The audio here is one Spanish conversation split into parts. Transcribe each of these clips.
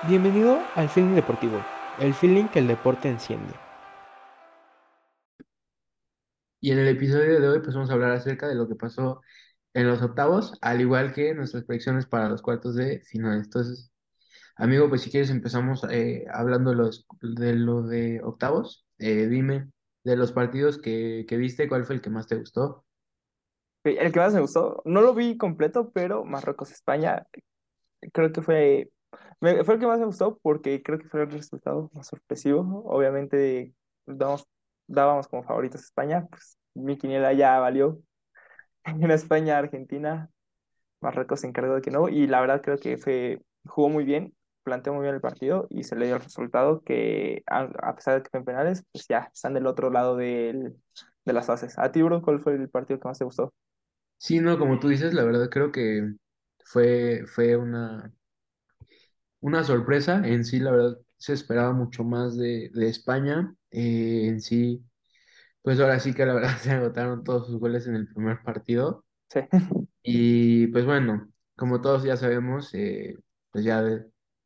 Bienvenido al Feeling Deportivo, el feeling que el deporte enciende. Y en el episodio de hoy pues vamos a hablar acerca de lo que pasó en los octavos, al igual que nuestras predicciones para los cuartos de final. Entonces, amigo, pues si quieres empezamos eh, hablando de, los, de lo de octavos. Eh, dime de los partidos que, que viste, ¿cuál fue el que más te gustó? El que más me gustó, no lo vi completo, pero Marruecos-España creo que fue, fue el que más me gustó porque creo que fue el resultado más sorpresivo. Obviamente damos, dábamos como favoritos a España, pues mi quiniela ya valió. En España, Argentina, Marruecos se encargó de que no, y la verdad creo que fue, jugó muy bien, planteó muy bien el partido y se le dio el resultado que a, a pesar de que fue en penales, pues ya están del otro lado del, de las fases. A ti, bro, ¿cuál fue el partido que más te gustó? Sí, no, como tú dices, la verdad creo que fue, fue una, una sorpresa. En sí, la verdad, se esperaba mucho más de, de España. Eh, en sí, pues ahora sí que la verdad se agotaron todos sus goles en el primer partido. Sí. Y pues bueno, como todos ya sabemos, eh, pues ya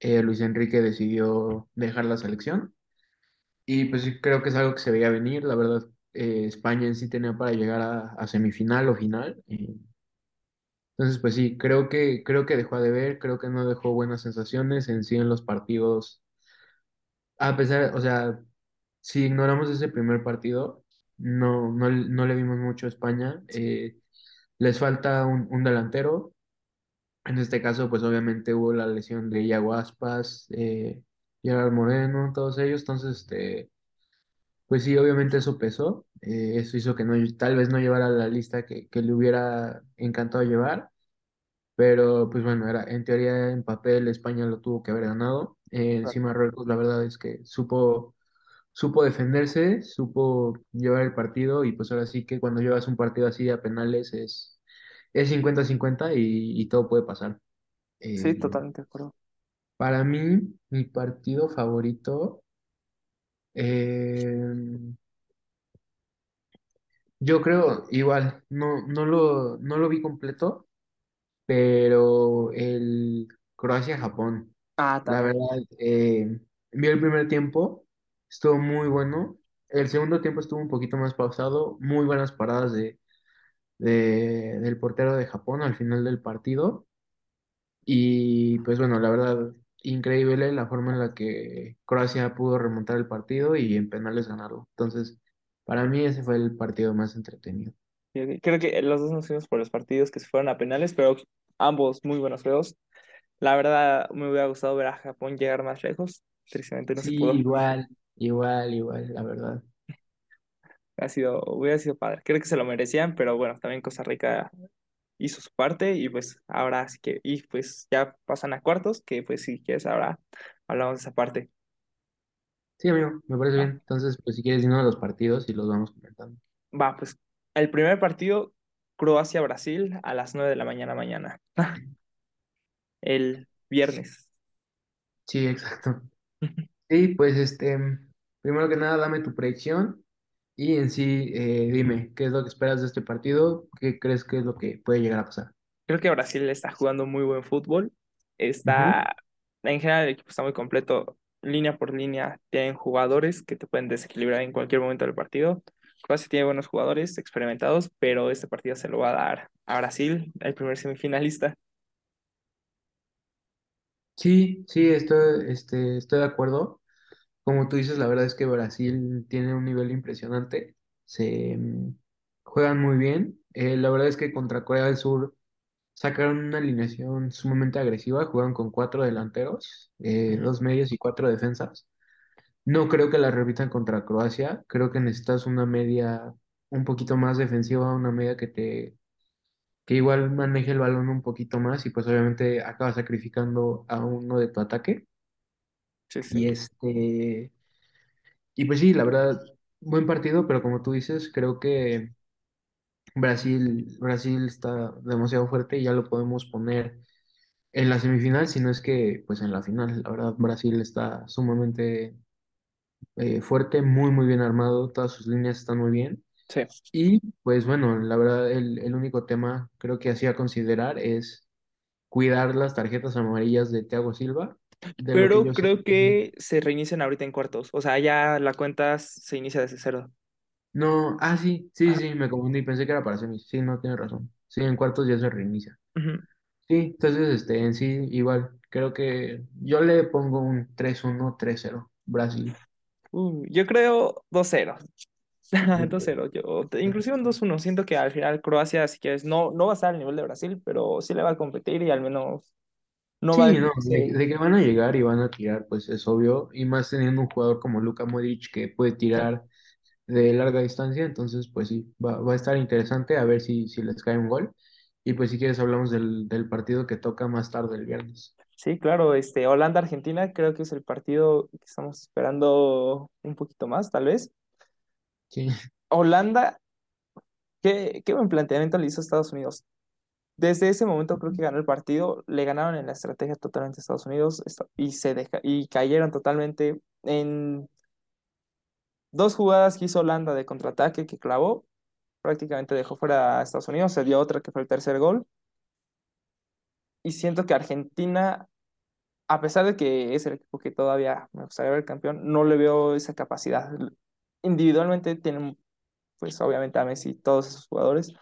eh, Luis Enrique decidió dejar la selección. Y pues creo que es algo que se veía venir. La verdad, España en sí tenía para llegar a, a semifinal o final. Entonces, pues sí, creo que, creo que dejó de ver, creo que no dejó buenas sensaciones en sí en los partidos. A pesar, o sea, si ignoramos ese primer partido, no, no, no le vimos mucho a España. eh, les falta un, un delantero. En este caso, pues obviamente hubo la lesión de Iago Aspas, eh, Gerard Moreno, todos ellos. Entonces, este, pues sí, obviamente eso pesó. eh, eso hizo que no, tal vez no llevara la lista que, que le hubiera encantado llevar. Pero pues bueno, era, en teoría en papel España lo tuvo que haber ganado. Eh, encima Marruecos la verdad es que supo, supo defenderse, supo llevar el partido y pues ahora sí que cuando llevas un partido así a penales es, es cincuenta cincuenta y, y todo puede pasar. Sí, Eh, totalmente de acuerdo. para mí, mi partido favorito, eh, yo creo igual, no, no lo, no lo vi completo, pero el Croacia-Japón. Ah, La también. verdad, eh, vi el primer tiempo, estuvo muy bueno. El segundo tiempo estuvo un poquito más pausado, muy buenas paradas de, de- del portero de Japón al final del partido. Y pues bueno, la verdad, increíble la forma en la que Croacia pudo remontar el partido y en penales ganarlo. Entonces, para mí ese fue el partido más entretenido. Creo que los dos nos fuimos por los partidos que se fueron a penales, pero ambos muy buenos juegos. La verdad, me hubiera gustado ver a Japón llegar más lejos. Tristemente no se Sí, pudo. igual, igual, igual, la verdad. Ha sido, hubiera sido padre. Creo que se lo merecían, pero bueno, también Costa Rica hizo su parte y pues ahora sí que, y pues ya pasan a cuartos, que pues si quieres ahora hablamos de esa parte. Sí, amigo, me parece bien. Entonces, pues si quieres, dinos los partidos y los vamos comentando. va, pues el primer partido, Croacia-Brasil a las 9 de la mañana mañana, el viernes. Sí, exacto. Sí, pues este, primero que nada, dame tu predicción y en sí, eh, dime, ¿qué es lo que esperas de este partido? ¿Qué crees que es lo que puede llegar a pasar? Creo que Brasil está jugando muy buen fútbol. Está, en general, el equipo está muy completo, línea por línea. Tienen jugadores que te pueden desequilibrar en cualquier momento del partido. Croacia tiene buenos jugadores experimentados, pero este partido se lo va a dar a Brasil, el primer semifinalista. Sí, sí, estoy, este, estoy de acuerdo. Como tú dices, la verdad es que Brasil tiene un nivel impresionante. Se mm, juegan muy bien. Eh, la verdad es que contra Corea del Sur sacaron una alineación sumamente agresiva. Juegan con cuatro delanteros, eh, dos medios y cuatro defensas. No creo que la repitan contra Croacia. Creo que necesitas una media un poquito más defensiva, una media que te que igual maneje el balón un poquito más y pues obviamente acaba sacrificando a uno de tu ataque. Sí, sí. Y este y pues sí, la verdad, buen partido, pero como tú dices, creo que Brasil Brasil está demasiado fuerte y ya lo podemos poner en la semifinal, si no es que pues en la final. La verdad, Brasil está sumamente eh, fuerte, muy muy bien armado, todas sus líneas están muy bien. Sí. Y pues bueno, la verdad, el, el único tema creo que hacía considerar es cuidar las tarjetas amarillas de Thiago Silva. De lo que Pero yo sé. creo que se reinician ahorita en cuartos. O sea, ya la cuenta se inicia desde cero. No, ah, sí, sí, Ajá. sí, me confundí, pensé que era para semis. Sí, no, tienes razón. Sí, en cuartos ya se reinicia. Ujú. Sí, entonces, este, en sí, igual, creo que yo le pongo un 3-1, 3-0, Brasil. Uh, yo creo 2-0. Ok. 2-0. Yo, inclusive un 2-1. Siento que al final Croacia, si quieres, no, no va a estar al nivel de Brasil, pero sí le va a competir y al menos no va a Sí, no, de que van a llegar y van a tirar, pues es obvio, y más teniendo un jugador como Luka Modric que puede tirar de larga distancia, entonces, pues sí, va, va a estar interesante a ver si, si les cae un gol. Y pues si quieres hablamos del, del partido que toca más tarde el viernes. Sí, claro, este, Holanda-Argentina creo que es el partido que estamos esperando un poquito más, tal vez. Sí, Holanda, ¿qué, qué buen planteamiento le hizo a Estados Unidos? Desde ese momento creo que ganó el partido, le ganaron en la estrategia totalmente a Estados Unidos y, se deja, y cayeron totalmente en dos jugadas que hizo Holanda de contraataque que clavó, prácticamente dejó fuera a Estados Unidos, se dio otra que fue el tercer gol y siento que Argentina, a pesar de que es el equipo que todavía me gustaría ver campeón, no le veo esa capacidad. Individualmente tienen, pues obviamente a Messi y todos esos jugadores,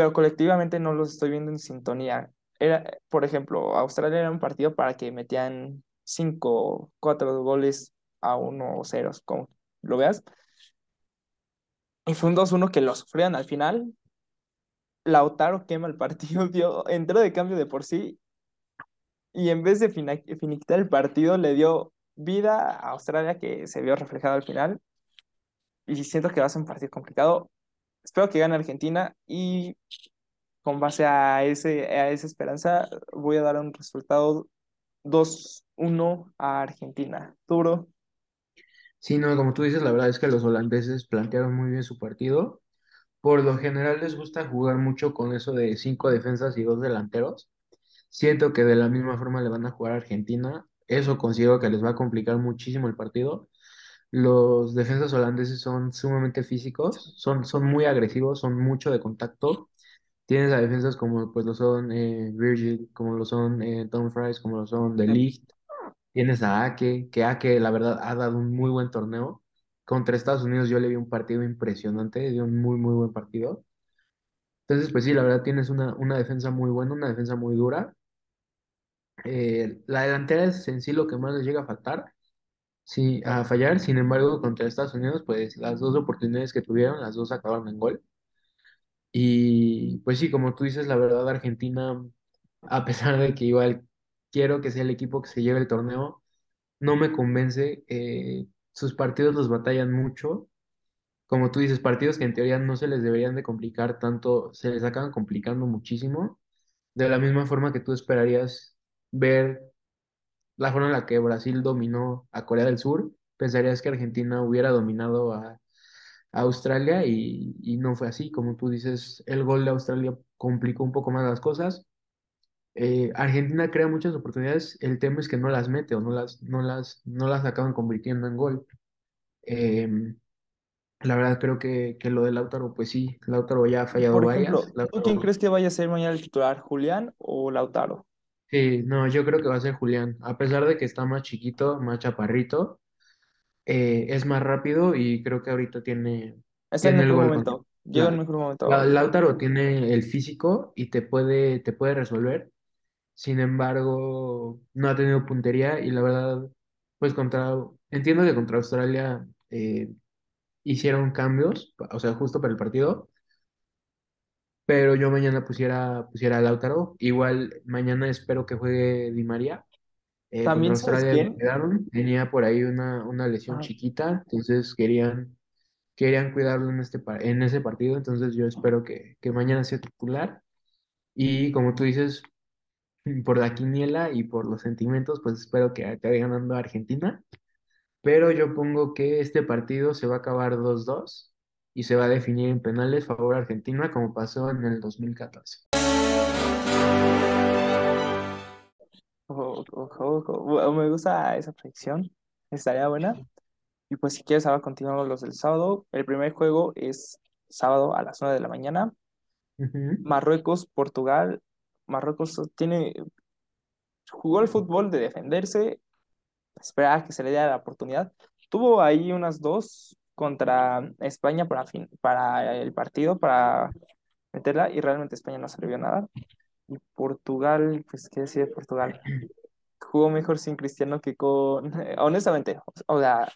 pero colectivamente no los estoy viendo en sintonía. Era, por ejemplo, Australia era un partido para que metían cinco, cuatro goles a uno o ceros, como lo veas. Y fue un 2-1 que lo sufrían al final. Lautaro quema el partido, dio, entró de cambio de por sí y en vez de finiquitar el partido le dio vida a Australia que se vio reflejado al final. Y siento que va a ser un partido complicado. Espero que gane Argentina y con base a, ese, a esa esperanza, voy a dar un resultado 2-1 a Argentina. Duro. sí, no, como tú dices, la verdad es que los holandeses plantearon muy bien su partido. Por lo general les gusta jugar mucho con eso de cinco defensas y dos delanteros. Siento que de la misma forma le van a jugar a Argentina. Eso considero que les va a complicar muchísimo el partido. Los defensas holandeses son sumamente físicos, son, son muy agresivos, son mucho de contacto. Tienes a defensas como pues lo son eh, Virgil, como lo son eh, Dumfries, como lo son De Ligt. Tienes a Ake, que Ake la verdad ha dado un muy buen torneo. Contra Estados Unidos yo le vi un partido impresionante, dio un muy muy buen partido. Entonces pues sí, la verdad tienes una, una defensa muy buena, una defensa muy dura. Eh, la delantera es en sí lo que más les llega a faltar. Sí, a fallar. Sin embargo, contra Estados Unidos, pues las dos oportunidades que tuvieron, las dos acabaron en gol. Y pues sí, como tú dices, la verdad, Argentina, a pesar de que igual quiero que sea el equipo que se lleve el torneo, no me convence. eh, sus partidos los batallan mucho. Como tú dices, partidos que en teoría no se les deberían de complicar tanto, se les acaban complicando muchísimo. De la misma forma que tú esperarías ver la forma en la que Brasil dominó a Corea del Sur, pensarías que Argentina hubiera dominado a, a Australia y, y no fue así. Como tú dices, el gol de Australia complicó un poco más las cosas. Eh, Argentina crea muchas oportunidades, el tema es que no las mete o no las, no las, no las acaban convirtiendo en gol. Eh, la verdad creo que, que lo de Lautaro, pues sí, Lautaro ya ha fallado Por varias. ejemplo, ¿tú quién crees que vaya a ser mañana el titular, Julián o Lautaro? Sí, no, yo creo que va a ser Julián, a pesar de que está más chiquito, más chaparrito. eh, es más rápido y creo que ahorita tiene, Está en el tiene el mejor gol momento. Llega en el mejor momento la-. Lautaro tiene el físico y te puede, te puede resolver. Sin embargo, no ha tenido puntería y la verdad, pues contra, entiendo que contra Australia eh, hicieron cambios, o sea, justo para el partido, pero yo mañana pusiera, pusiera a Lautaro. Igual mañana espero que juegue Di María. Eh, También, ¿sabes Australia quedaron, tenía por ahí una, una lesión Ah, chiquita, entonces querían querían cuidarlo en, este, en ese partido, entonces yo espero que, que mañana sea titular. Y como tú dices, por la quiniela y por los sentimientos, pues espero que acabe ganando Argentina. Pero yo pongo que este partido se va a acabar dos dos y se va a definir en penales favor a Argentina, como pasó en el 2014. ojo, ojo, ojo. Bueno, Me gusta esa predicción. Estaría buena. Y pues si quieres, ahora continuamos los del sábado. El primer juego es sábado a las 9 de la mañana. Marruecos, Portugal. Marruecos tiene, jugó el fútbol de defenderse esperar a que se le dé la oportunidad. Tuvo ahí unas dos contra España para, fin, para el partido, para meterla, y realmente España no vio nada. Y Portugal, pues qué decir de Portugal, jugó mejor sin Cristiano que con, honestamente, o sea,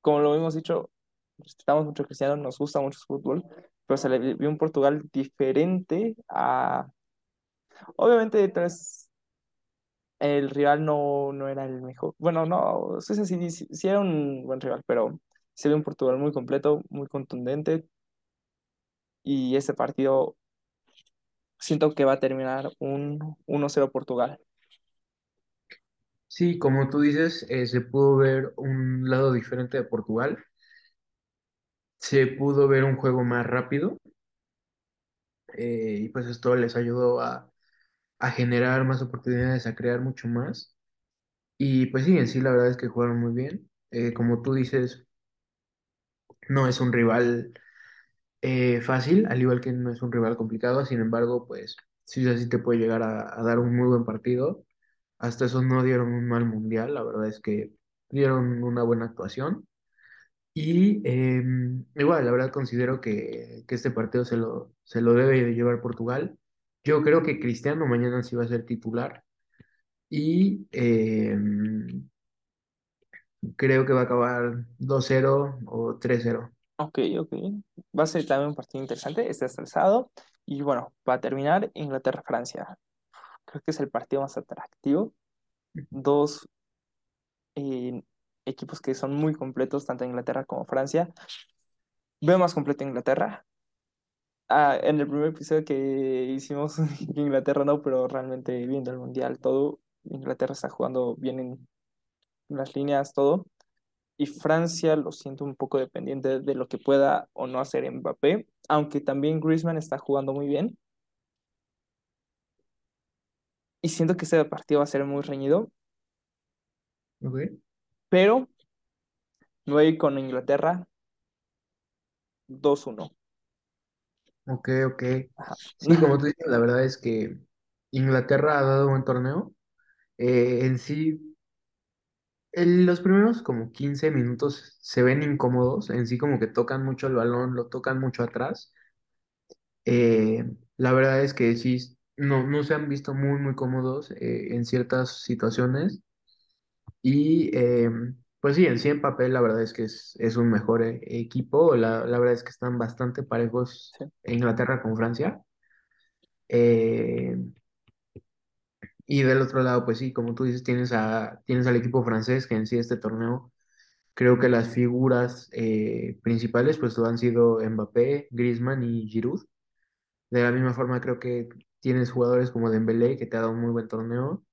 como lo hemos dicho, respetamos mucho a Cristiano, nos gusta mucho su fútbol, pero se le vio un Portugal diferente a, obviamente detrás el rival no, no era el mejor. Bueno, no, sí, sí, sí, sí era un buen rival, pero se ve un Portugal muy completo, muy contundente. Y ese partido siento que va a terminar un 1-0 Portugal. Sí, como tú dices, eh, se pudo ver un lado diferente de Portugal. Se pudo ver un juego más rápido. eh, y pues esto les ayudó a, a generar más oportunidades, a crear mucho más. Y pues sí, en sí la verdad es que jugaron muy bien. Eh, como tú dices, no es un rival eh, fácil, al igual que no es un rival complicado, sin embargo, pues sí, así te puede llegar a, dar un muy buen partido. Hasta eso no dieron un mal mundial, la verdad es que dieron una buena actuación. Y em, igual, la verdad considero que, que este partido se lo, se lo debe de llevar Portugal. Yo creo que Cristiano mañana sí va a ser titular y em, creo que va a acabar 2-0 o 3-0. Ok, ok. Va a ser también un partido interesante, está estresado. Y bueno, para terminar, Inglaterra-Francia. Creo que es el partido más atractivo. Dos eh, equipos que son muy completos, tanto Inglaterra como Francia. Veo más completo Inglaterra. Ah, en el primer episodio que hicimos, Inglaterra no, pero realmente viendo el Mundial, todo, Inglaterra está jugando bien en las líneas, todo. Y Francia lo siento un poco dependiente de lo que pueda o no hacer Mbappé, aunque también Griezmann está jugando muy bien. Y siento que este partido va a ser muy reñido, ¿ok? pero me voy con Inglaterra 2-1. Ok, ok. Ajá. Sí, como tú dices, la verdad es que Inglaterra ha dado un buen torneo. Eh, en sí, en los primeros como 15 minutos se ven incómodos, en sí como que tocan mucho el balón, lo tocan mucho atrás. Eh, la verdad es que sí, no, no se han visto muy, muy cómodos eh, en ciertas situaciones. Y eh, pues sí, en sí en papel la verdad es que es, es un mejor eh, equipo. La, la verdad es que están bastante parejos Sí. Inglaterra con Francia. Eh, y del otro lado, pues sí, como tú dices, tienes, a, tienes al equipo francés que en sí este torneo, creo que las figuras eh, principales pues han sido Mbappé, Griezmann y Giroud. De la misma forma creo que tienes jugadores como Dembélé que te ha dado un muy buen torneo.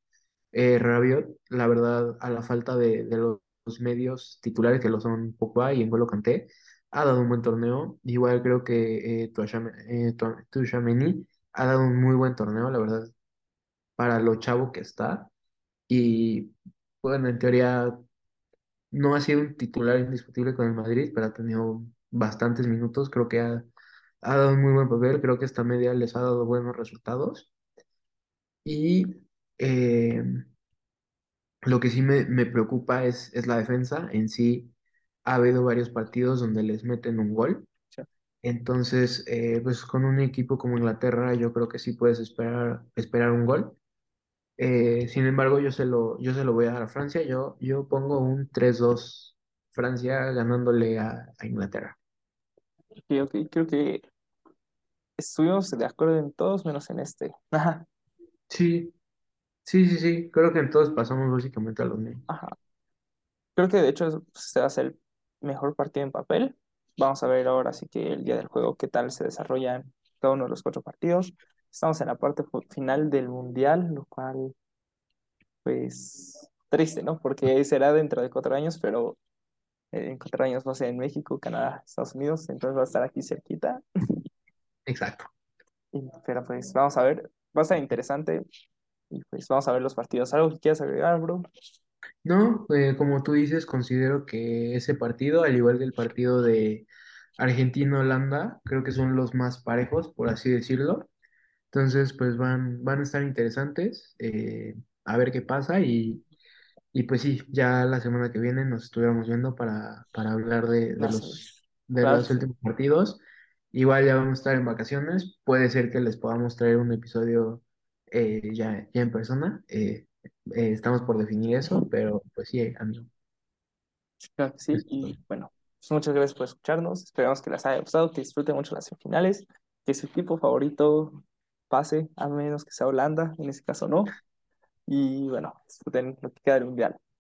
Eh, Rabiot, la verdad, a la falta de, de los, medios titulares que lo son Pogba y N'Golo Kanté, ha dado un buen torneo. Igual creo que eh, Tchouaméni eh, ha dado un muy buen torneo, la verdad, para lo chavo que está. Y bueno, en teoría no ha sido un titular indiscutible con el Madrid, pero ha tenido bastantes minutos. Creo que ha, ha dado un muy buen papel. Creo que esta media les ha dado buenos resultados. Y eh, lo que sí me, me preocupa es, es la defensa. En sí, ha habido varios partidos donde les meten un gol. Sí. Entonces, eh, pues con un equipo como Inglaterra, yo creo que sí puedes esperar, esperar un gol. Eh, sin embargo, yo se lo, yo se lo voy a dar a Francia. Yo, yo pongo un 3-2 Francia ganándole a, a Inglaterra. Ok, ok, creo que estuvimos de acuerdo en todos menos en este. Ajá, Sí, sí, sí, sí. Creo que en todos pasamos básicamente a lo mismo. ajá. Creo que de hecho se va a hacer el mejor partido en papel. Vamos a ver ahora sí que el día del juego qué tal se desarrollan cada uno de los cuatro partidos. Estamos en la parte final del mundial, lo cual, pues, triste, ¿no? Porque será dentro de cuatro años, pero eh, en cuatro años va a ser en México, Canadá, Estados Unidos, entonces va a estar aquí cerquita. Exacto. Y- pero pues vamos a ver, va a estar interesante y pues vamos a ver los partidos. ¿Algo que quieras agregar, bro? No, eh, como tú dices, considero que ese partido, al igual que el partido de Argentina-Holanda, creo que son los más parejos, por así decirlo. Entonces, pues van, van a estar interesantes, eh, a ver qué pasa y, Y pues sí, ya la semana que viene nos estuviéramos viendo para, para hablar de, de los, de los últimos partidos. Igual ya vamos a estar en vacaciones. Puede ser que les podamos traer un episodio eh, ya, ya en persona. Eh, eh, estamos por definir eso, pero pues sí, amigo. Claro que sí, Eso es y bueno, pues muchas gracias por escucharnos. Esperamos que les haya gustado, que disfruten mucho las semifinales, que su equipo favorito pase, a menos que sea Holanda, en ese caso no. Y bueno, disfruten lo que queda del mundial.